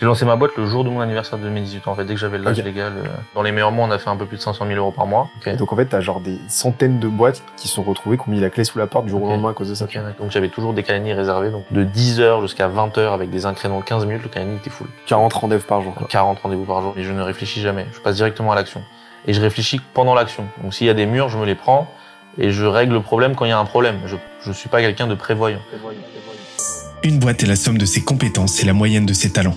J'ai lancé ma boîte le jour de mon anniversaire de mes 18 ans, en fait, dès que j'avais l'âge Ok. légal. euh, Dans les meilleurs mois, on a fait un peu plus de 500 000 euros par mois. Et donc en fait, t'as genre des centaines de boîtes qui se sont retrouvées, qui ont mis la clé sous la porte du jour au lendemain à cause de ça. Donc j'avais toujours des calendriers réservés, donc de 10h jusqu'à 20h avec des incréments de 15 minutes, le calendrier était full. 40 rendez-vous par jour. Quoi. 40 rendez-vous par jour. Et je ne réfléchis jamais. Je passe directement à l'action. Et je réfléchis pendant l'action. Donc s'il y a des murs, je me les prends et je règle le problème quand il y a un problème. Je je suis pas quelqu'un de prévoyant. Une boîte est la somme de ses compétences et la moyenne de ses talents.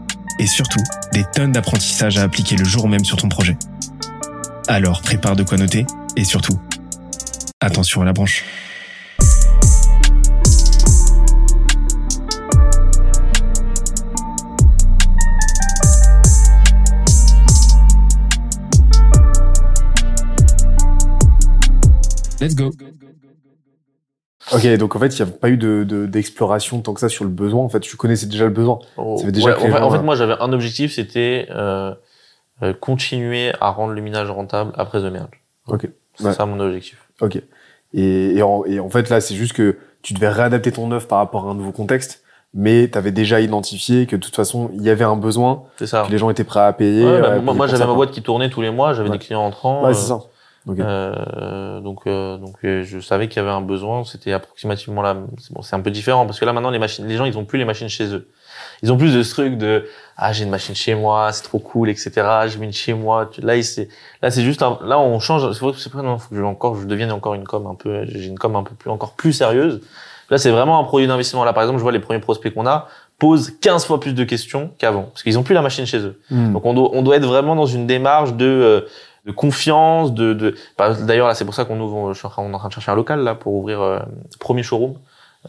et surtout des tonnes d'apprentissages à appliquer le jour même sur ton projet. Alors prépare de quoi noter et surtout, attention à la branche. Let's go. Ok, donc en fait, il n'y a pas eu de de- d'exploration tant que ça sur le besoin. En fait, tu connaissais déjà le besoin. Oh, Ça fait déjà ouais, en, fait, gens, en fait, moi, j'avais un objectif, c'était euh, euh, continuer à rendre le minage rentable après The Merge. Ok. C'est Ouais. ça mon objectif. Ok. Et, et, en, et en fait, là, c'est juste que tu devais réadapter ton œuvre par rapport à un nouveau contexte, mais tu avais déjà identifié que de toute façon, il y avait un besoin, C'est ça. que les gens étaient prêts à payer. Ouais, bah, moi, moi j'avais ma boîte qui tournait tous les mois, j'avais des clients entrants. Ouais, euh, c'est ça. Euh, donc, euh, donc euh, je savais qu'il y avait un besoin. C'était approximativement là. C'est bon, c'est un peu différent parce que là maintenant les machines, les gens ils ont plus les machines chez eux. Ils ont plus de ce truc de ah j'ai une machine chez moi, c'est trop cool, etc. J'ai une chez moi. Là c'est là c'est juste un- là on change. C'est vrai que c'est pas non, faut que je encore je devienne encore une com un peu. J'ai une com un peu plus encore plus sérieuse. Là c'est vraiment un produit d'investissement. Là par exemple je vois les premiers prospects qu'on a posent 15 fois plus de questions qu'avant parce qu'ils ont plus la machine chez eux. Hmm. Donc on doit, on doit être vraiment dans une démarche de, euh, de confiance, de, de... bah, d'ailleurs là c'est pour ça qu'on ouvre, on est en train de chercher un local là pour ouvrir euh, premier showroom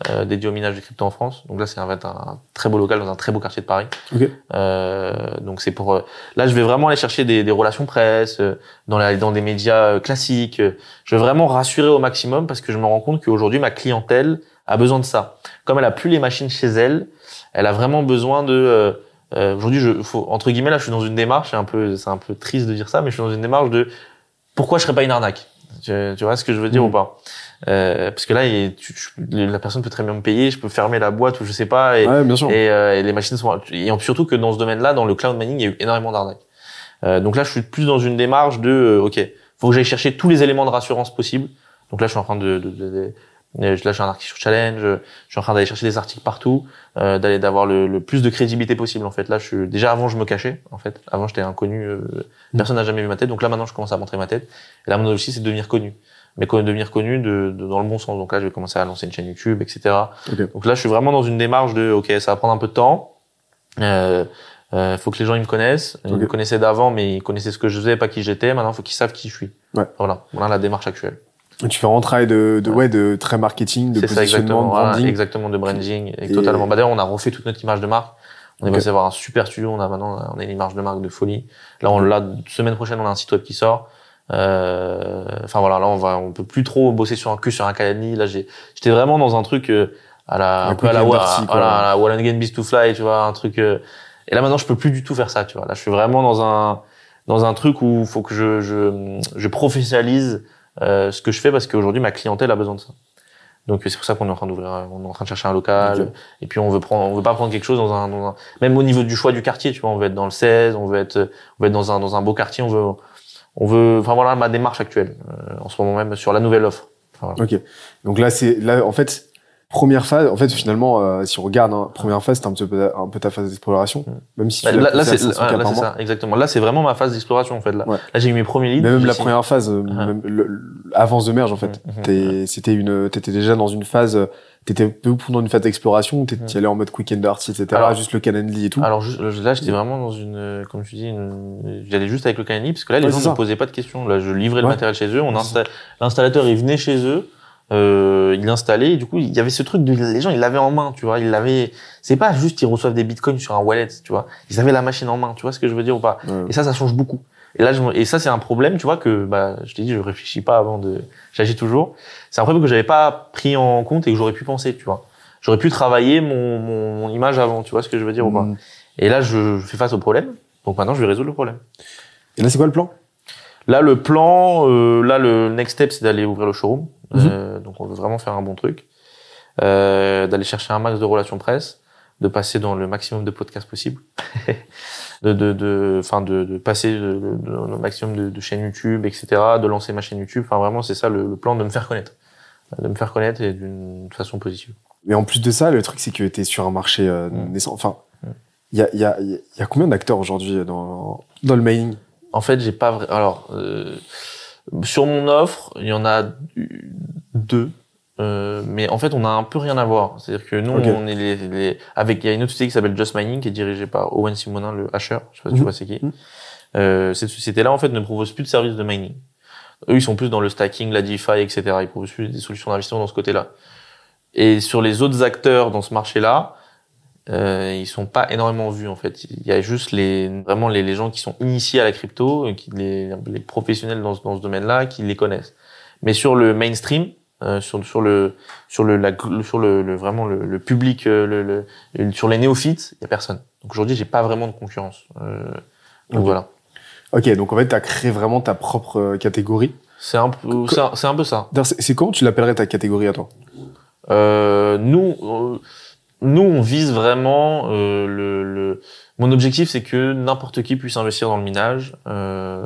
euh, dédié au minage de crypto en France. Donc là c'est en fait un très beau local dans un très beau quartier de Paris. Ok. Euh, donc c'est pour euh, là je vais vraiment aller chercher des, des relations presse euh, dans, la, dans des médias euh, classiques. Je vais vraiment rassurer au maximum parce que je me rends compte qu'aujourd'hui ma clientèle a besoin de ça. Comme elle a plus les machines chez elle, elle a vraiment besoin de euh, aujourd'hui je faut entre guillemets là je suis dans une démarche c'est un peu c'est un peu triste de dire ça mais je suis dans une démarche de pourquoi je serais pas une arnaque? Tu, tu vois ce que je veux dire Mm. ou pas? Euh, parce que là il- tu- tu- la personne peut très bien me payer je peux fermer la boîte ou je sais pas et, Ouais, bien sûr. et, euh, et les machines sont et surtout que dans ce domaine-là, dans le cloud mining, il y a eu énormément d'arnaques. Euh, donc là, je suis plus dans une démarche de euh, ok, faut que j'aille chercher tous les éléments de rassurance possibles. Donc là, je suis en train de, de, de- de- euh, là, j'ai un article sur Challenge, je suis en train d'aller chercher des articles partout, euh, d'aller d'avoir le, le plus de crédibilité possible. En fait, là, je suis déjà avant, je me cachais. En fait, avant, j'étais inconnu, euh, personne n'a jamais vu ma tête. Donc là, maintenant, je commence à montrer ma tête. Et là, mon objectif, c'est de devenir connu. Mais quand devenir connu de, de- dans le bon sens. Donc là, je vais commencer à lancer une chaîne YouTube, etc. Donc là, je suis vraiment dans une démarche de, ok, ça va prendre un peu de temps. Euh, euh, faut que les gens ils me connaissent. Ils me connaissaient d'avant, mais ils connaissaient ce que je faisais, pas qui j'étais. Maintenant, faut qu'ils savent qui je suis. Ouais. Voilà. Voilà la démarche actuelle. Tu fais un travail de, de, ouais, de très marketing, de C'est ça positionnement, exactement. de Voilà, branding. exactement de branding. Et, Et- totalement. Bah, d'ailleurs, on a refait toute notre image de marque. On est passé avoir un super studio. On a maintenant, on a une image de marque de folie. Là, on l'a, semaine prochaine, on a un site web qui sort. Euh, enfin voilà, là on va, on peut plus trop bosser sur un cul sur un calendrier. Là, j'ai, j'étais vraiment dans un truc euh, à la, Un un peu à la, quick and Wallengen Beast to Fly, tu vois, un truc. euh, et là maintenant, je peux plus du tout faire ça, tu vois. Là, je suis vraiment dans un, dans un truc où faut que je, je, je professionnalise ce que je fais parce qu'aujourd'hui ma clientèle a besoin de ça. Donc c'est pour ça qu'on est en train d'ouvrir, un- on est en train de chercher un local. Et puis on veut prendre, on veut pas prendre quelque chose dans un, dans un- même au niveau du choix du quartier, tu vois, on veut être dans le 16, on veut être, on veut être dans un, dans un beau quartier, on veut, on veut, enfin voilà ma démarche actuelle euh, en ce moment même sur la nouvelle offre. Enfin, voilà. Ok. Donc là, c'est là, en fait, première phase. En fait, finalement, euh, si on regarde, hein, première phase, c'était un petit peu, un peu ta phase d'exploration, même si tu Bah, l'as là, là, c'est 500 ouais, cas là, par c'est mois. ça, exactement. Là, c'est vraiment ma phase d'exploration en fait. Là, Ouais. là j'ai eu mes premiers leads. Mais même la première phase, Ah. même le- le- avance de merge, en fait. Mhm. T'es- C'était une, t'étais déjà dans une phase, t'étais peu pendant une phase d'exploration, t'étais allais en mode quick and dirty, etc. Alors- juste le Calendly et tout. Alors là, j'étais vraiment dans une, comme tu dis, une... j'allais juste avec le Canani parce que là, les Ouais, gens c'est ne me posaient pas de questions. Là, je livrais le matériel chez eux. On l'installateur, il venait chez eux. Euh, il l'installait. Du coup, il y avait ce truc de les gens, ils l'avaient en main, tu vois. Ils l'avaient. C'est pas juste ils reçoivent des bitcoins sur un wallet, tu vois. Ils avaient la machine en main, tu vois ce que je veux dire ou pas. Et ça, ça change beaucoup. Et là, je, et ça, c'est un problème, tu vois, que bah, je t'ai dit, je réfléchis pas avant de, j'agis toujours. C'est un problème que j'avais pas pris en compte et que j'aurais pu penser, tu vois. J'aurais pu travailler mon, mon, mon image avant, tu vois ce que je veux dire ou pas. Mm. Et là, je, je fais face au problème. Donc maintenant, je vais résoudre le problème. Et là, c'est quoi le plan? Là, le plan, euh, là, le next step, c'est d'aller ouvrir le showroom. Mhm. Euh, donc, on veut vraiment faire un bon truc. Euh, d'aller chercher un max de relations presse, de passer dans le maximum de podcasts possible, de, de, de, enfin, de, de passer le, le- maximum de, de chaînes YouTube, etc., de lancer ma chaîne YouTube. Enfin, vraiment, c'est ça le, le plan de me faire connaître, de me faire connaître et d'une façon positive. Mais en plus de ça, le truc, c'est que t'es sur un marché euh, Mm. naissant. Enfin, Mm. il y a, y, a, y a combien d'acteurs aujourd'hui dans, dans le mining En fait, j'ai pas vrai. Alors, euh, sur mon offre, il y en a deux. Euh, mais en fait, on a un peu rien à voir. C'est-à-dire que nous, on est les, les- avec il y a une autre société qui s'appelle Just Mining qui est dirigée par Owen Simonin, le hasher. Je sais pas si tu Mhm. vois c'est qui. Mhm. Euh, cette société-là, en fait, ne propose plus de services de mining. Eux, ils sont plus dans le stacking, la DeFi, etc. Ils proposent plus des solutions d'investissement dans ce côté-là. Et sur les autres acteurs dans ce marché-là, euh, ils sont pas énormément vus en fait. Il y a juste les vraiment les, les gens qui sont initiés à la crypto, euh, qui les, les professionnels dans, ce- dans ce domaine-là, qui les connaissent. Mais sur le mainstream, euh, sur sur le sur le, la, sur le, le- vraiment le, le public, euh, le, le- sur les néophytes, il y a personne. Donc aujourd'hui, j'ai pas vraiment de concurrence. Euh, donc voilà. Ok, donc en fait, t'as créé vraiment ta propre euh, catégorie. C'est un c'est un, peu ça. C'est c'est comment tu l'appellerais ta catégorie à toi Euh, nous, euh, nous, on vise vraiment euh, le, le. Mon objectif, c'est que n'importe qui puisse investir dans le minage, euh,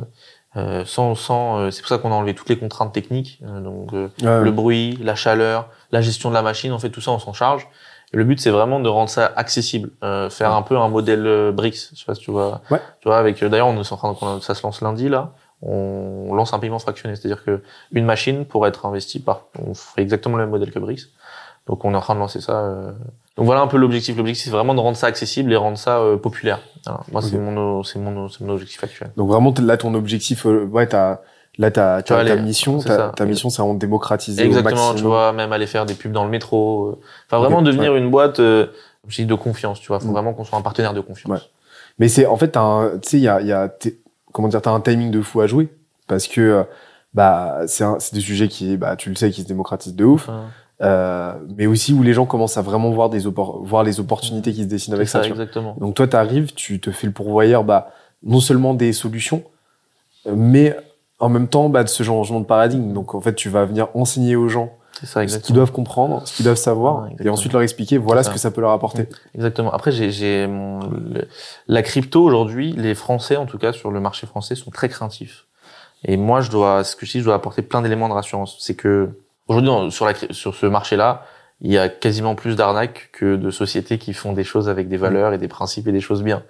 euh, sans, sans. euh, c'est pour ça qu'on a enlevé toutes les contraintes techniques, euh, donc euh, Ouais, le bruit, la chaleur, la gestion de la machine, en fait, tout ça, on s'en charge. Et le but, c'est vraiment de rendre ça accessible, euh, faire un peu un modèle BRICS. Je sais pas si tu vois. Ouais. Tu vois, avec. D'ailleurs, on est en train de, ça se lance lundi là. On lance un paiement fractionné, c'est-à-dire que une machine pourrait être investie par. On ferait exactement le même modèle que BRICS. Donc, on est en train de lancer ça. euh. Donc voilà un peu l'objectif. L'objectif, c'est vraiment de rendre ça accessible et rendre ça euh, populaire. Voilà. Moi, c'est mon, c'est mon, c'est mon objectif actuel. Donc vraiment, là, ton objectif, euh, ouais, t'as, là, t'as, Tu ta mission, ta, ta mission, c'est vraiment de démocratiser au Exactement, maximum. tu vois, même aller faire des pubs dans le métro. euh. Enfin, vraiment devenir une boîte, euh, dis, de confiance, tu vois. Faut Mm. vraiment qu'on soit un partenaire de confiance. Ouais. Mais c'est, en fait, tu sais, il y a, y a, comment dire, t'as un timing de fou à jouer. Parce que, bah, c'est c'est des sujets qui, bah, tu le sais, qui se démocratisent de ouf. Enfin, Euh, mais aussi où les gens commencent à vraiment voir des voir les opportunités qui se dessinent avec ça. tu exactement. Donc toi, t'arrives, tu te fais le pourvoyeur, bah, non seulement des solutions, mais en même temps, bah, de ce changement de paradigme. Donc en fait, tu vas venir enseigner aux gens ça, ce qu'ils doivent comprendre, ce qu'ils doivent savoir, et ensuite leur expliquer, voilà ce que ça peut leur apporter. Exactement. Après, j'ai, la crypto aujourd'hui, les Français, en tout cas, sur le marché français, sont très craintifs. Et moi, je dois, ce que je dis, je dois apporter plein d'éléments de rassurance. C'est que, aujourd'hui, sur la, sur ce marché-là, il y a quasiment plus d'arnaques que de sociétés qui font des choses avec des valeurs et des principes et des choses bien.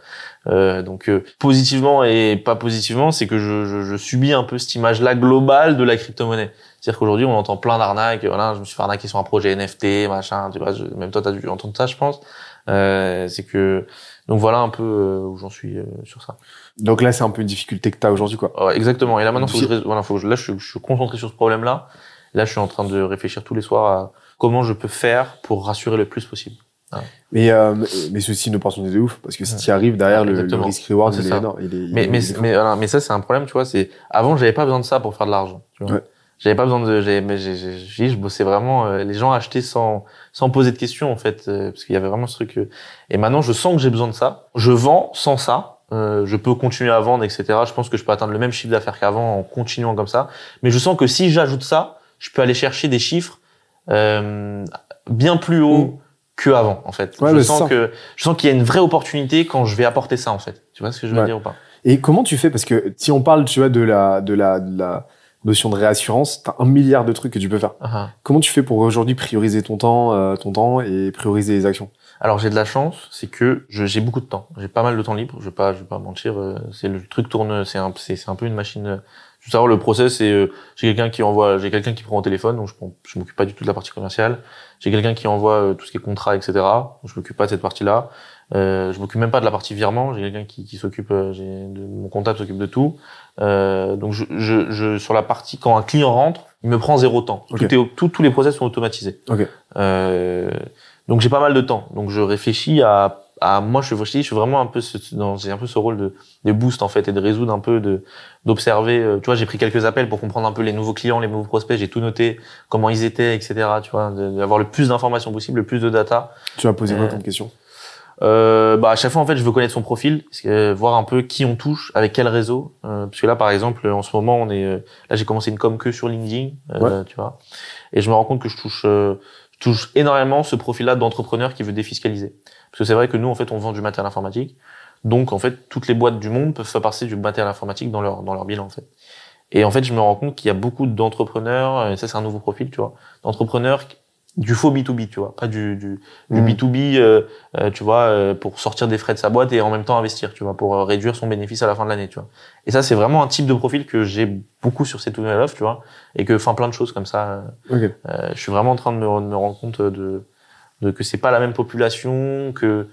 Euh, donc, euh, positivement et pas positivement, c'est que je, je, je subis un peu cette image-là globale de la crypto-monnaie. C'est-à-dire qu'aujourd'hui, on entend plein d'arnaques. Voilà, je me suis fait arnaquer sur un projet NFT, machin. Tu vois, je- même toi, t'as dû entendre ça, je pense. Euh, c'est que donc voilà un peu euh, où j'en suis euh, sur ça. Donc là, c'est un peu une difficulté que t'as aujourd'hui, quoi. Exactement. Et là maintenant, faut que je, voilà, faut que là, je suis concentré sur ce problème-là. Là, je suis en train de réfléchir tous les soirs à comment je peux faire pour rassurer le plus possible. Mais, euh, mais- aussi une opportunité de ouf, parce que si tu arrives derrière, le, le Exactement. risk-reward, C'est il est ça. énorme. Il est, il Mais est- mais est mais, voilà, mais ça c'est un problème, tu vois. C'est avant, j'avais pas besoin de ça pour faire de l'argent. Ouais. J'avais pas besoin de. Mais j'ai, j'ai, j'ai- je bossais vraiment. euh, les gens achetaient sans sans poser de questions en fait, euh, parce qu'il y avait vraiment ce truc. euh. et maintenant, je sens que j'ai besoin de ça. Je vends sans ça. Euh, je peux continuer à vendre, etc. Je pense que je peux atteindre le même chiffre d'affaires qu'avant en continuant comme ça. Mais je sens que si j'ajoute ça, je peux aller chercher des chiffres euh, bien plus hauts Mm. que avant en fait. Ouais, je sens ça. que je sens qu'il y a une vraie opportunité quand je vais apporter ça en fait. Tu vois ce que je veux Ouais. dire ou pas? Et comment tu fais? Parce que si on parle, tu vois, de la, de la, de la notion de réassurance, t'as un milliard de trucs que tu peux faire. Ah ah. Comment tu fais pour aujourd'hui prioriser ton temps, euh, ton temps et prioriser les actions? Alors j'ai de la chance, c'est que je- j'ai beaucoup de temps. J'ai pas mal de temps libre. Je vais pas, je vais pas mentir. euh, C'est le truc tourne. C'est un, c'est c'est un peu une machine. Veux savoir le process. C'est euh, j'ai quelqu'un qui envoie, j'ai quelqu'un qui prend au téléphone, donc je je m'occupe pas du tout de la partie commerciale. J'ai quelqu'un qui envoie euh, tout ce qui est contrat, etc. Donc je m'occupe pas de cette partie-là. Euh, je m'occupe même pas de la partie virement. J'ai quelqu'un qui, qui s'occupe, euh, mon comptable s'occupe de tout. Euh, donc je, je, je, sur la partie quand un client rentre, il me prend zéro temps. Tout est, tout- tous les process sont automatisés. Ok. Euh, donc j'ai pas mal de temps. Donc je réfléchis à, à moi je suis, je suis vraiment un peu ce, dans, j'ai un peu ce rôle de, de boost en fait et de résoudre un peu de d'observer. euh, Tu vois, j'ai pris quelques appels pour comprendre un peu les nouveaux clients, les nouveaux prospects. J'ai tout noté, comment ils étaient, etc. Tu vois, d'avoir le plus d'informations possible, le plus de data. Tu vas poser quoi Euh, comme question? Euh, bah à chaque fois en fait je veux connaître son profil, euh, voir un peu qui on touche, avec quel réseau. Euh, parce que là par exemple en ce moment on est là j'ai commencé une com que sur LinkedIn, euh, tu vois, et je me rends compte que je touche euh, je touche énormément ce profil-là d'entrepreneur qui veut défiscaliser. Parce que c'est vrai que nous en fait on vend du matériel informatique, donc en fait toutes les boîtes du monde peuvent faire passer du matériel informatique dans leur dans leur bilan en fait. Et en fait je me rends compte qu'il y a beaucoup d'entrepreneurs, et ça c'est un nouveau profil, tu vois, d'entrepreneurs du faux B2B, tu vois, pas du, du, du Mhm. B2B, euh, euh, tu vois, euh, pour sortir des frais de sa boîte et en même temps investir, tu vois, pour euh, réduire son bénéfice à la fin de l'année, tu vois. Et ça, c'est vraiment un type de profil que j'ai beaucoup sur cette nouvelle offre, tu vois, et que, enfin, plein de choses comme ça. Ok. euh, je suis vraiment en train de me, de me rendre compte de que c'est pas la même population, que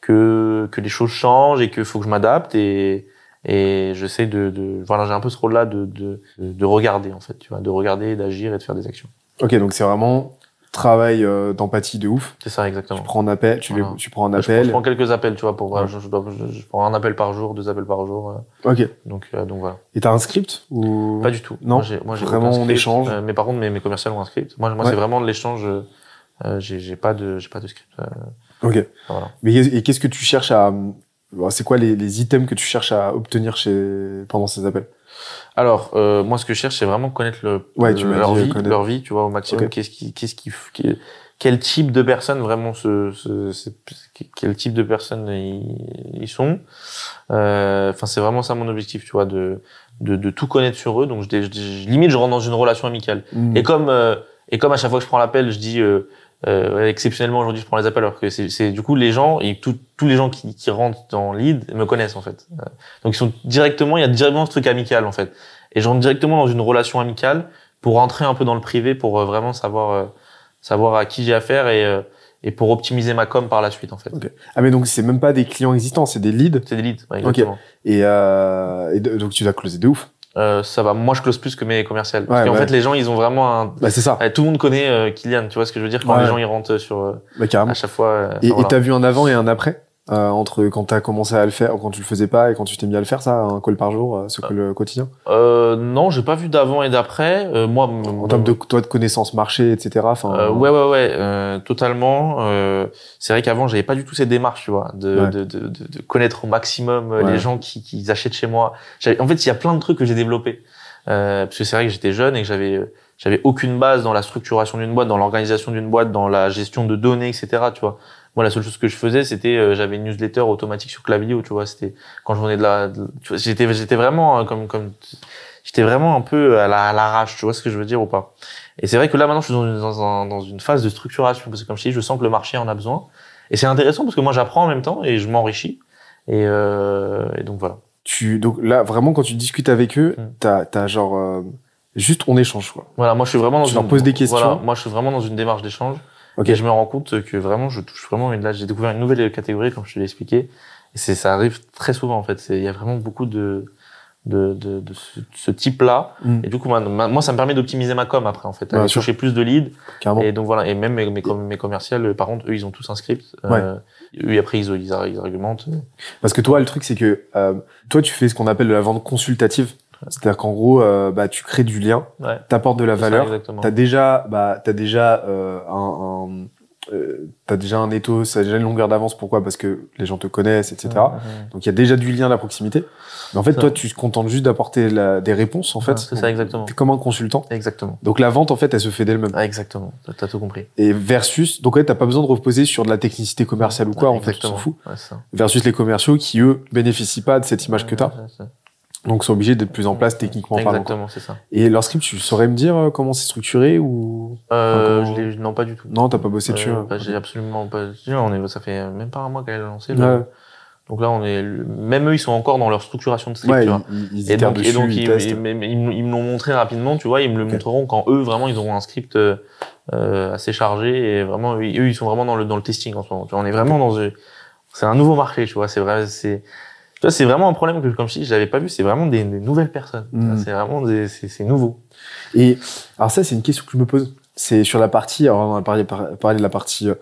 que que les choses changent et qu'il faut que je m'adapte et et j'essaie de, de voilà, j'ai un peu ce rôle-là de, de de regarder en fait, tu vois, de regarder, d'agir et de faire des actions. Ok, donc c'est vraiment travail euh, d'empathie de ouf. C'est ça exactement. Tu prends un appel, tu, les- Voilà. tu prends un Je, prends- appel. je prends quelques appels, tu vois, pour Ouais. je, je, dois- je- prends un appel par jour, deux appels par jour, euh, Ok. donc euh, donc voilà. Et t'as un script ou? Pas du tout. Non, moi, j'ai, moi, j'ai vraiment on échange. euh, mais par contre, mes, mes commerciaux ont un script. Moi, moi, Ouais. c'est vraiment de l'échange. Euh, euh, j'ai, j'ai pas de, j'ai pas de script. euh, Ok. voilà. Mais et qu'est-ce que tu cherches à bon, C'est quoi les, les items que tu cherches à obtenir chez pendant ces appels? Alors, euh, moi, ce que je cherche, c'est vraiment connaître le, Ouais, leur vie, connaître. leur vie, tu vois, au maximum. Qu'est-ce qui, qu'est-ce qui, qui- quel type de personnes vraiment ce, ce, ce- quel type de personnes ils, ils sont. Euh, Enfin, c'est vraiment ça mon objectif, tu vois, de, de, de tout connaître sur eux. Donc, je, je- je- limite, je rentre dans une relation amicale. Hmm. Et comme euh, et comme à chaque fois que je prends l'appel, je dis euh, exceptionnellement aujourd'hui je prends les appels alors que c'est du coup les gens et tout- tous les gens qui, qui rentrent dans lead me connaissent en fait. Euh, donc ils sont directement il y a directement ce truc amical en fait. Et je rentre directement dans une relation amicale pour rentrer un peu dans le privé pour euh, vraiment savoir euh, savoir à qui j'ai affaire et euh, et pour optimiser ma com par la suite en fait. Ok. Ah mais donc c'est même pas des clients existants, c'est des leads? C'est des leads, ouais, exactement. Et, euh, et donc tu dois closer de ouf. Euh, ça va, moi je close plus que mes commerciales. Parce Ouais, qu'en ouais. fait les gens ils ont vraiment un Bah c'est ça. Ouais, tout le monde connaît euh, Kylian, tu vois ce que je veux dire? Quand Ouais. les gens ils rentrent sur euh, Bah carrément. à chaque fois. euh, Et et voilà. t'as vu un avant et un après? Euh, entre quand t'as commencé à le faire, quand tu le faisais pas et quand tu t'es mis à le faire, ça, un call par jour, euh, ce call quotidien. Euh, non, j'ai pas vu d'avant et d'après. Euh, moi, En termes de toi de connaissances marché, etc. Enfin. euh, ouais, ouais, ouais, euh, totalement. Euh, c'est vrai qu'avant, j'avais pas du tout cette démarche, tu vois, de, Ouais. de, de, de, connaître au maximum Ouais. les gens qui, qui achètent chez moi. J'avais- En fait, il y a plein de trucs que j'ai développés. Euh, parce que c'est vrai que j'étais jeune et que j'avais j'avais aucune base dans la structuration d'une boîte, dans l'organisation d'une boîte, dans la gestion de données, etc. Tu vois. Moi, la seule chose que je faisais, c'était euh, j'avais une newsletter automatique sur Klaviyo, tu vois. C'était quand je venais de la, de- tu vois, j'étais j'étais vraiment euh, comme comme j'étais vraiment un peu à la à l'arrache, tu vois ce que je veux dire ou pas. Et c'est vrai que là maintenant, je suis dans une, dans, un- dans une phase de structuration parce que comme je dis, je sens que le marché en a besoin. Et c'est intéressant parce que moi, j'apprends en même temps et je m'enrichis. Et, euh, et donc voilà. Tu donc là vraiment quand tu discutes avec eux, Mm. t'as t'as genre euh, juste on échange quoi. Voilà, moi je suis vraiment dans Tu une leur poses des questions. Voilà, moi je suis vraiment dans une démarche d'échange. Et je me rends compte que vraiment je touche vraiment une là j'ai découvert une nouvelle catégorie comme je te l'ai expliqué. Et c'est ça arrive très souvent en fait. C'est il y a vraiment beaucoup de de de, de ce, ce type là. Mm. Et du coup moi, moi ça me permet d'optimiser ma com après en fait, sûr. chercher plus de leads. Carrément. Et donc voilà. Et même mes mes, com- mes commerciales euh, par contre eux ils ont tous un script. Euh, eux après ils, ils, ils argumentent. Parce que toi, le truc, c'est que euh, toi, tu fais ce qu'on appelle de la vente consultative. C'est-à-dire qu'en gros, euh, bah, tu crées du lien, Ouais. t'apportes de la valeur. T'as déjà, bah, t'as déjà euh, un, un euh, t'as déjà un ethos, t'as déjà une longueur d'avance. Pourquoi? Parce que les gens te connaissent, etc. Donc il y a déjà du lien, la proximité. Mais en fait, toi, tu te contentes juste d'apporter des réponses, en fait. Ouais, c'est ça, exactement. T'es comme un consultant. Exactement. Donc la vente, en fait, elle se fait d'elle-même. Ah, exactement. T'as- tout compris. Et versus, donc ouais, t'as pas besoin de reposer sur de la technicité commerciale ou quoi, Ouais, en fait, exactement. s'en fout. Ouais. Versus les commerciaux qui, eux, bénéficient pas de cette image que t'as. Donc sont obligés d'être plus en place techniquement parlant. quoi. Exactement, c'est ça. Et leur script, tu saurais me dire euh, comment c'est structuré ou Euh, Enfin, je l'ai- non, pas du tout. non, t'as pas bossé dessus. Euh, hein. bah, j'ai absolument pas. On est, ça fait même pas un mois qu'elle a lancé. Ouais. le- Donc là, on est, même eux, ils sont encore dans leur structuration de script, Ouais, tu vois. ils, ils Et donc, dessus, et donc, ils ils, ils- ils me ils l'ont montré rapidement, tu vois. Ils me le montreront quand eux, vraiment, ils auront un script euh, euh, assez chargé et vraiment, eux, ils sont vraiment dans le dans le testing en ce moment. Tu vois, on est vraiment dans. C'est un nouveau marché, tu vois. C'est vrai, c'est. Tu vois, c'est vraiment un problème que, comme je dis, je l'avais pas vu. C'est vraiment des, des nouvelles personnes. Mm. C'est vraiment des, c'est, c'est nouveau. Et alors ça, c'est une question que je me pose. C'est sur la partie, alors on a parlé, par- parlé de la partie euh,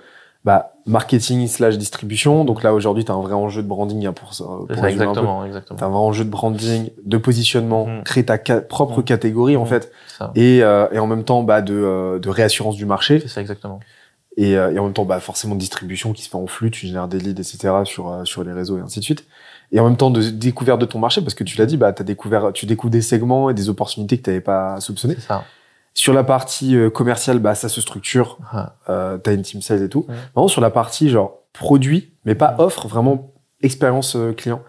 bah, marketing slash distribution. Donc là, aujourd'hui, tu as un vrai enjeu de branding hein, pour ça. pour ça, résumer un exactement, exactement. T'as un vrai enjeu de branding, de positionnement, Mm. créer ta ca- propre Mm. catégorie en Mm. fait, et, euh, et en même temps bah, de, euh, de réassurance du marché, C'est ça, exactement. et, euh, et en même temps bah, forcément distribution qui se fait en flux, tu génères des leads, etc. sur, euh, sur les réseaux et ainsi de suite. Et en même temps de découverte de ton marché, parce que tu l'as dit, bah, as découvert, tu découvres des segments et des opportunités que tu n'avais pas soupçonnées. C'est ça. Sur la partie euh, commerciale, bah, ça se structure, Ouais. euh, t'as une team sales et tout. Ouais. Vraiment sur la partie genre produit, mais pas Ouais. offre, vraiment expérience euh, client.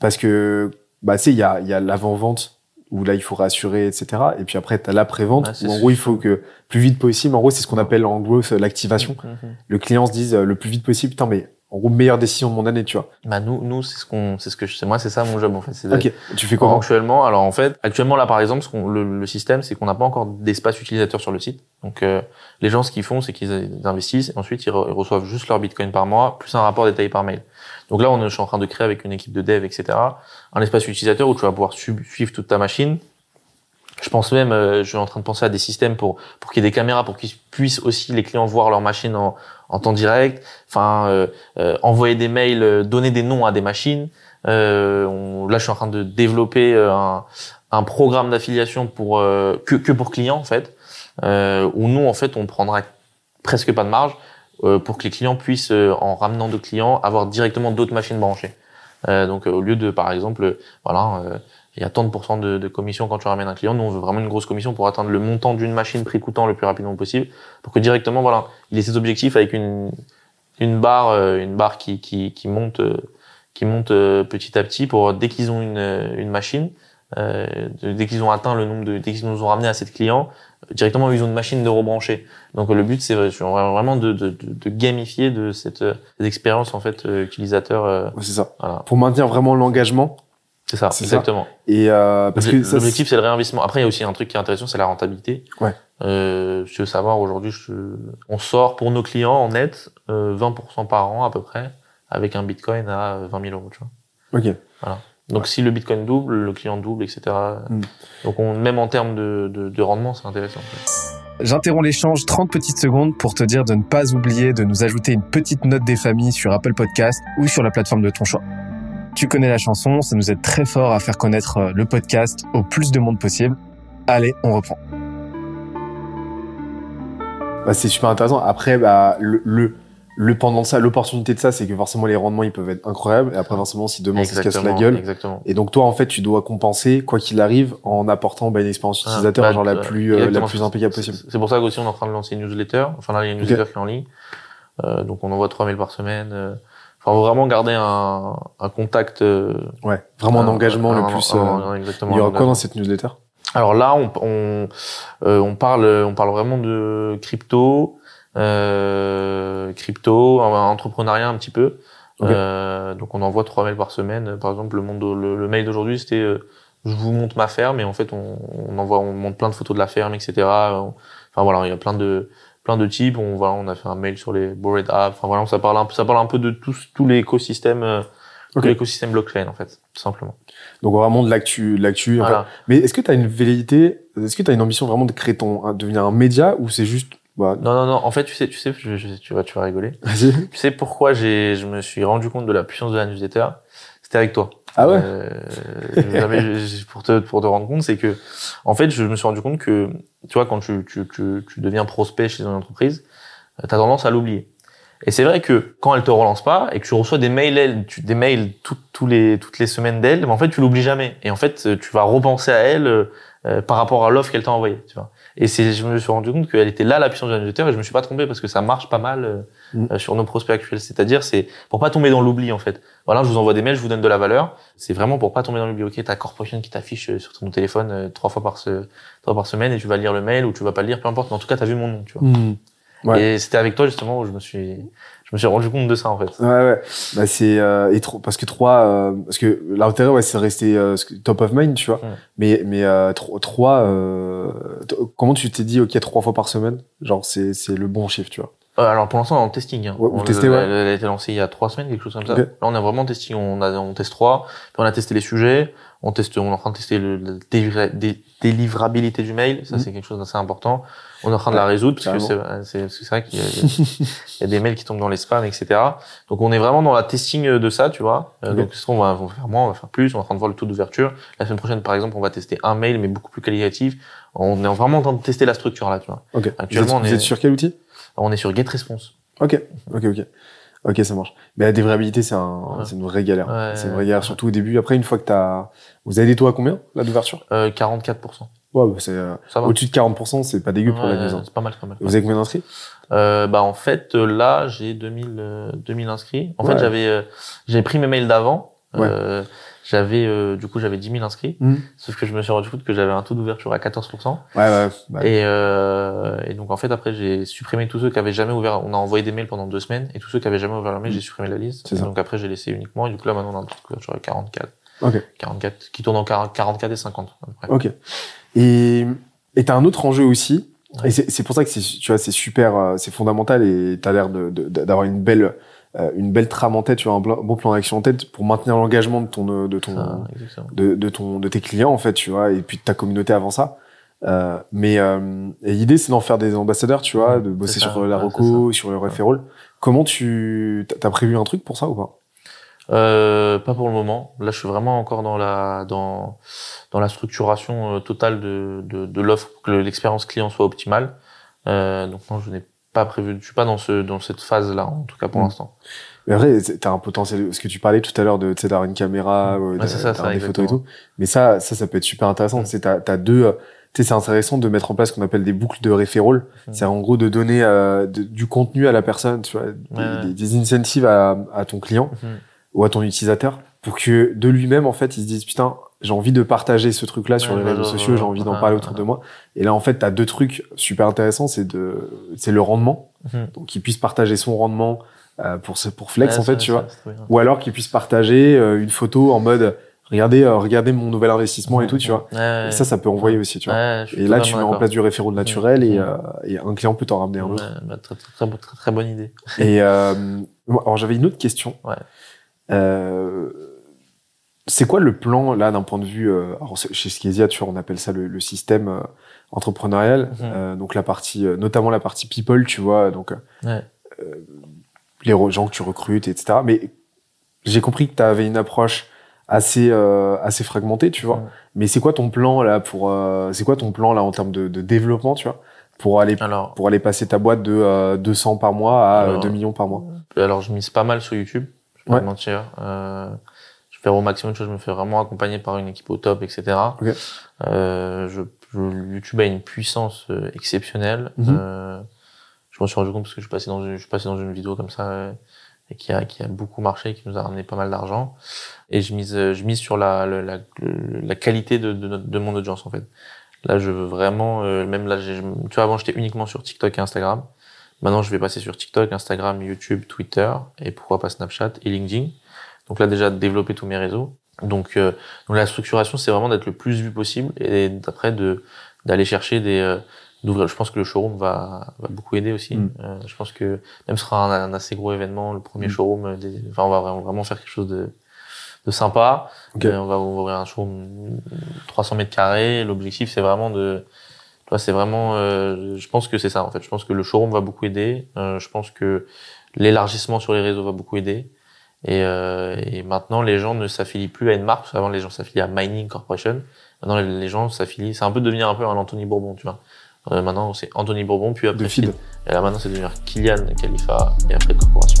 Parce que, bah, tu sais, il y a, il y a l'avant-vente où là, il faut rassurer, etc. Et puis après, t'as l'après-vente Ouais, c'est où en gros, il faut que plus vite possible, en gros, c'est ce qu'on appelle en gros l'activation. Mhm. Le client se dise le plus vite possible, putain, mais en gros, meilleure décision de mon année, tu vois. Bah, nous, nous, c'est ce qu'on, c'est ce que je sais. Moi, c'est ça mon job, en fait. De- Ok, tu fais comment Actuellement, alors en fait, actuellement là par exemple, ce qu'on- le, le système, c'est qu'on n'a pas encore d'espace utilisateur sur le site. Donc euh, les gens, ce qu'ils font, c'est qu'ils ils investissent et ensuite ils, re- ils reçoivent juste leur Bitcoin par mois, plus un rapport détaillé par mail. Donc là, on est, je suis en train de créer avec une équipe de dev, etc., un espace utilisateur où tu vas pouvoir su- suivre toute ta machine. Je pense même, euh, je suis en train de penser à des systèmes pour pour qu'il y ait des caméras, pour qu'ils puissent aussi les clients voir leur machine en, en temps direct. Enfin, euh, euh, envoyer des mails, euh, donner des noms à des machines. Euh, on- là, je suis en train de développer euh, un, un programme d'affiliation pour que, que pour clients en fait, où nous en fait on prendra presque pas de marge pour que les clients puissent, en ramenant de clients, avoir directement d'autres machines branchées. Donc au lieu de par exemple, voilà, il y a tant de pourcents de, de commission quand tu ramènes un client, nous on veut vraiment une grosse commission pour atteindre le montant d'une machine prix coûtant le plus rapidement possible, pour que directement voilà, il ait ses objectifs avec une une barre, euh, une barre qui qui, qui monte. euh, qui montent euh, petit à petit pour dès qu'ils ont une, une machine, euh, dès qu'ils ont atteint le nombre de, dès qu'ils nous ont ramené à cette client, directement ils ont une machine de rebrancher. Donc le but c'est vraiment de, de, de, gamifier de cette, cette expérience en fait utilisateur. euh, c'est ça. voilà, Pour maintenir vraiment l'engagement. C'est ça, C'est ça. exactement. Et euh, parce que L'objectif c'est le réinvestissement. Après il y a aussi un truc qui est intéressant, c'est la rentabilité. Ouais. Euh, je veux savoir aujourd'hui, je... on sort pour nos clients en net euh, 20% par an à peu près, avec un Bitcoin à 20 000 euros. Tu vois. Ok. Donc si le Bitcoin double, le client double, etc. Mm. Donc on, même en termes de, de, de rendement, c'est intéressant. en fait. J'interromps l'échange 30 petites secondes pour te dire de ne pas oublier de nous ajouter une petite note des familles sur Apple Podcast ou sur la plateforme de ton choix. Tu connais la chanson, ça nous aide très fort à faire connaître euh, le podcast au plus de monde possible. Allez, on reprend. Bah, c'est super intéressant. Après, bah, le, le, le pendant de ça, l'opportunité de ça, c'est que forcément les rendements ils peuvent être incroyables. Et après, forcément, si demain ça se casse la gueule. Exactement. Et donc toi, en fait, tu dois compenser quoi qu'il arrive en apportant bah, une expérience Ah, utilisateur bah, genre la euh, plus euh, la plus impeccable possible. C'est pour ça qu'aussi on est en train de lancer une newsletter. Enfin là, il y a une newsletter qui est en ligne. Euh, donc on envoie 3000 par semaine. euh. Enfin, vraiment garder un, un contact. euh, Ouais, vraiment un, engagement un- le plus. euh, exactement, il y aura quoi dans engagement. cette newsletter? Alors là, on, on, euh, on parle, on parle vraiment de crypto, euh, crypto, euh, entrepreneuriat un petit peu. Ok. Euh, donc on envoie trois mails par semaine. Par exemple, le, monde, le, le mail d'aujourd'hui, c'était euh, je vous montre ma ferme et en fait on, on envoie, on montre plein de photos de la ferme, etc. Enfin voilà, il y a plein de plein de types. On voilà, on a fait un mail sur les Bored Apps. Enfin voilà, ça parle un peu, ça parle un peu de tous tous l'écosystème, euh, Ok. tout l'écosystème blockchain en fait, tout simplement. Donc vraiment de l'actu, de l'actu. Voilà. Mais est-ce que tu as une velléité, est-ce que tu as une ambition vraiment de créer ton, un- devenir un média ou c'est juste, bah, Non non non. En fait, tu sais, tu sais, je- je- tu vas tu vas rigoler. Tu sais pourquoi j'ai, je me suis rendu compte de la puissance de la newsletter? C'était avec toi. Ah ouais. Euh, pour te pour te rendre compte, c'est que en fait, je me suis rendu compte que tu vois quand tu tu tu, tu deviens prospect chez une entreprise, tu as tendance à l'oublier. Et c'est vrai que quand elle te relance pas et que tu reçois des mails, elle, tu, des mails tout- tous les toutes les semaines d'elle, mais en fait tu l'oublies jamais. Et en fait, tu vas repenser à elle euh, euh, par rapport à l'offre qu'elle t'a envoyée. Tu vois. Et c'est, je me suis rendu compte qu'elle était là la puissance de newsletter et je me suis pas trompé parce que ça marche pas mal euh, Mm. euh, sur nos prospects actuels. C'est-à-dire, c'est pour pas tomber dans l'oubli en fait. Voilà, je vous envoie des mails, je vous donne de la valeur. C'est vraiment pour pas tomber dans l'oubli. Ok, t'as corporation qui t'affiche euh, sur ton téléphone euh, trois fois par ce, trois par semaine et tu vas lire le mail ou tu vas pas le lire, peu importe. Mais en tout cas, t'as vu mon nom, tu vois. Hmm. Ouais. Et c'était avec toi justement où je me suis, je me suis rendu compte de ça en fait. Ouais, ouais. Bah, c'est, euh, et trop, parce que trois, euh, parce que l'intérêt, ouais, c'est de rester euh, top of mind, tu vois. Mm. Mais, mais, euh, tro- trois, euh, comment tu t'es dit, ok, trois fois par semaine? Genre, c'est, c'est le bon chiffre, tu vois. Euh, alors pour l'instant on est en testing. Hein. Ouais, vous On- testez, elle, ouais. elle a été lancée il y a trois semaines, quelque chose comme ça. Ok. Là on est vraiment en testing, on, a, on teste trois, puis on a testé les sujets, on teste, on est en train de tester le, la délivra- dé- délivrabilité du mail, ça Mhm. c'est quelque chose d'assez important. On est en train de la résoudre parce que c'est vrai qu'il y a, il y a des mails qui tombent dans les spams, etc. Donc on est vraiment dans la testing de ça, tu vois. Euh, Ok. Donc on va, on va faire moins, on va faire plus, on est en train de voir le taux d'ouverture. La semaine prochaine par exemple on va tester un mail mais beaucoup plus qualitatif. On est vraiment en train de tester la structure là, tu vois. Ok. Actuellement, vous êtes, on est- vous êtes sur quel outil? On est sur GetResponse. Ok, ok, ok. Ok, ça marche. Mais la dévrabilité, c'est un, Ouais. c'est une vraie galère. Ouais, c'est une vraie galère, ouais. surtout au début. Après, une fois que t'as, vous avez des taux à combien, là, d'ouverture? Euh, 44%. Ouais, bah, c'est, euh, au-dessus de 40%, c'est pas dégueu pour la hein. C'est pas mal, pas mal. Vous avez combien d'inscrits? Euh, bah, en fait, euh, là, j'ai 2000, euh, 2000 inscrits. En fait, j'avais, euh, j'avais pris mes mails d'avant. Ouais. J'avais, euh, du coup, j'avais 10 000 inscrits. Mhm. Sauf que je me suis rendu compte que j'avais un taux d'ouverture à 14%. Ouais, ouais, bah, Et, euh, et donc, en fait, après, j'ai supprimé tous ceux qui avaient jamais ouvert. On a envoyé des mails pendant deux semaines. Et tous ceux qui avaient jamais ouvert leur mail, j'ai supprimé la liste. Ça. Donc, après, j'ai laissé uniquement. Et du coup, là, maintenant, on a un taux de couverture à 44. ok, 44, qui tourne en 40 44 et 50. à peu près. ok. Et, et t'as un autre enjeu aussi. Ouais. Et c'est, pour ça que c'est, tu vois, c'est super, euh, c'est fondamental et t'as l'air de, d'avoir une belle, une belle trame en tête, tu vois, un bon plan d'action en tête pour maintenir l'engagement de ton, euh, de ton, Ça, exactement. de, de ton de tes clients en fait tu vois et puis de ta communauté avant ça euh, mais euh, l'idée c'est d'en faire des ambassadeurs tu vois de bosser ça, sur la ouais, reco sur le referral comment tu t'as- prévu un truc pour ça ou pas? Euh, pas pour le moment. Là, je suis vraiment encore dans la dans dans la structuration euh, totale de de, de l'offre pour que l'expérience client soit optimale. Euh, donc non, je n'ai pas prévu. Je suis pas dans ce dans cette phase là, en tout cas pour Mm. l'instant. mais après t'as un potentiel parce que tu parlais tout à l'heure de tu sais d'avoir une caméra euh, Ouais, c'est ça, d'avoir ça, des photos et tout mais ça ça ça peut être super intéressant Mm. tu sais t'as t'as deux euh, tu sais c'est intéressant de mettre en place ce qu'on appelle des boucles de referral Mm. c'est en gros de donner euh, de- du contenu à la personne tu vois des, Ouais. des- des incentives à, à ton client Mhm. ou à ton utilisateur pour que de lui-même en fait il se dise putain j'ai envie de partager ce truc là sur Ouais, les réseaux ouais, sociaux ouais, j'ai envie d'en ouais, parler autour de moi. Et là en fait t'as deux trucs super intéressants c'est de c'est le rendement. Mhm. donc qu'il puisse partager son rendement euh, pour ce pour flex en fait tu vois. ou alors qu'il puisse partager euh, une photo en mode regardez euh, regardez mon nouvel investissement et tout tu vois. Et ça ça peut envoyer aussi tu vois. Et là tu mets en place du référent naturel et, Mhm. euh, et un client peut t'en ramener un autre. bah, très, très, très, très, bonne idée. et euh, alors j'avais une autre question. Ouais. Euh, c'est quoi le plan là d'un point de vue euh, alors chez Skezia, tu vois, on appelle ça le, le système euh, entrepreneurial. Mhm. Euh, donc la partie, euh, notamment la partie people, tu vois, donc euh, Ouais. les gens que tu recrutes, etc. Mais j'ai compris que tu avais une approche assez euh, assez fragmentée, tu vois. Mais c'est quoi ton plan là pour euh, c'est quoi ton plan là en termes de, de développement, tu vois, pour aller Alors, pour aller passer ta boîte de euh, 200 par mois à euh, Alors, 2 millions par mois? alors je mise pas mal sur YouTube. Je vais pas Ouais. mentir. Euh, je fais au maximum de choses. Je me fais vraiment accompagner par une équipe au top, etc. Euh, je, je- YouTube a une puissance euh, exceptionnelle. Mhm. Euh, je m'en suis rendu compte parce que je suis passé dans une, je suis passé dans une vidéo comme ça euh, et qui a, qui a beaucoup marché, qui nous a ramené pas mal d'argent. Et je mise, je mise sur la, la, la, la qualité de, de, notre- de mon audience en fait. Là, je veux vraiment, euh, même là, tu vois, avant j'étais uniquement sur TikTok et Instagram. Maintenant, je vais passer sur TikTok, Instagram, YouTube, Twitter et pourquoi pas Snapchat et LinkedIn. Donc là, déjà développer tous mes réseaux. Donc, euh, donc la structuration, c'est vraiment d'être le plus vu possible et d'après de d'aller chercher des euh, d'ouvrir. Je pense que le showroom va, va beaucoup aider aussi. Mm. Euh, je pense que même ce sera un, un assez gros événement, le premier Mm. showroom. euh, Des, enfin, on va vraiment, faire quelque chose de de sympa. Ok. Euh, on va ouvrir un showroom 300 mètres carrés. L'objectif, c'est vraiment de tu vois, c'est vraiment, euh, je pense que c'est ça en fait. Je pense que le showroom va beaucoup aider. Euh, je pense que l'élargissement sur les réseaux va beaucoup aider. Et, euh, et maintenant, les gens ne s'affilient plus à une marque. Parce qu'avant, les gens s'affilient à Mining Corporation. Maintenant, les, les gens s'affilient. C'est un peu devenir un peu un Anthony Bourbon, tu vois. Euh, maintenant, c'est Anthony Bourbon, puis après De feed. Feed. Et là, maintenant, c'est devenir Kylian Khalifa et après Corporation.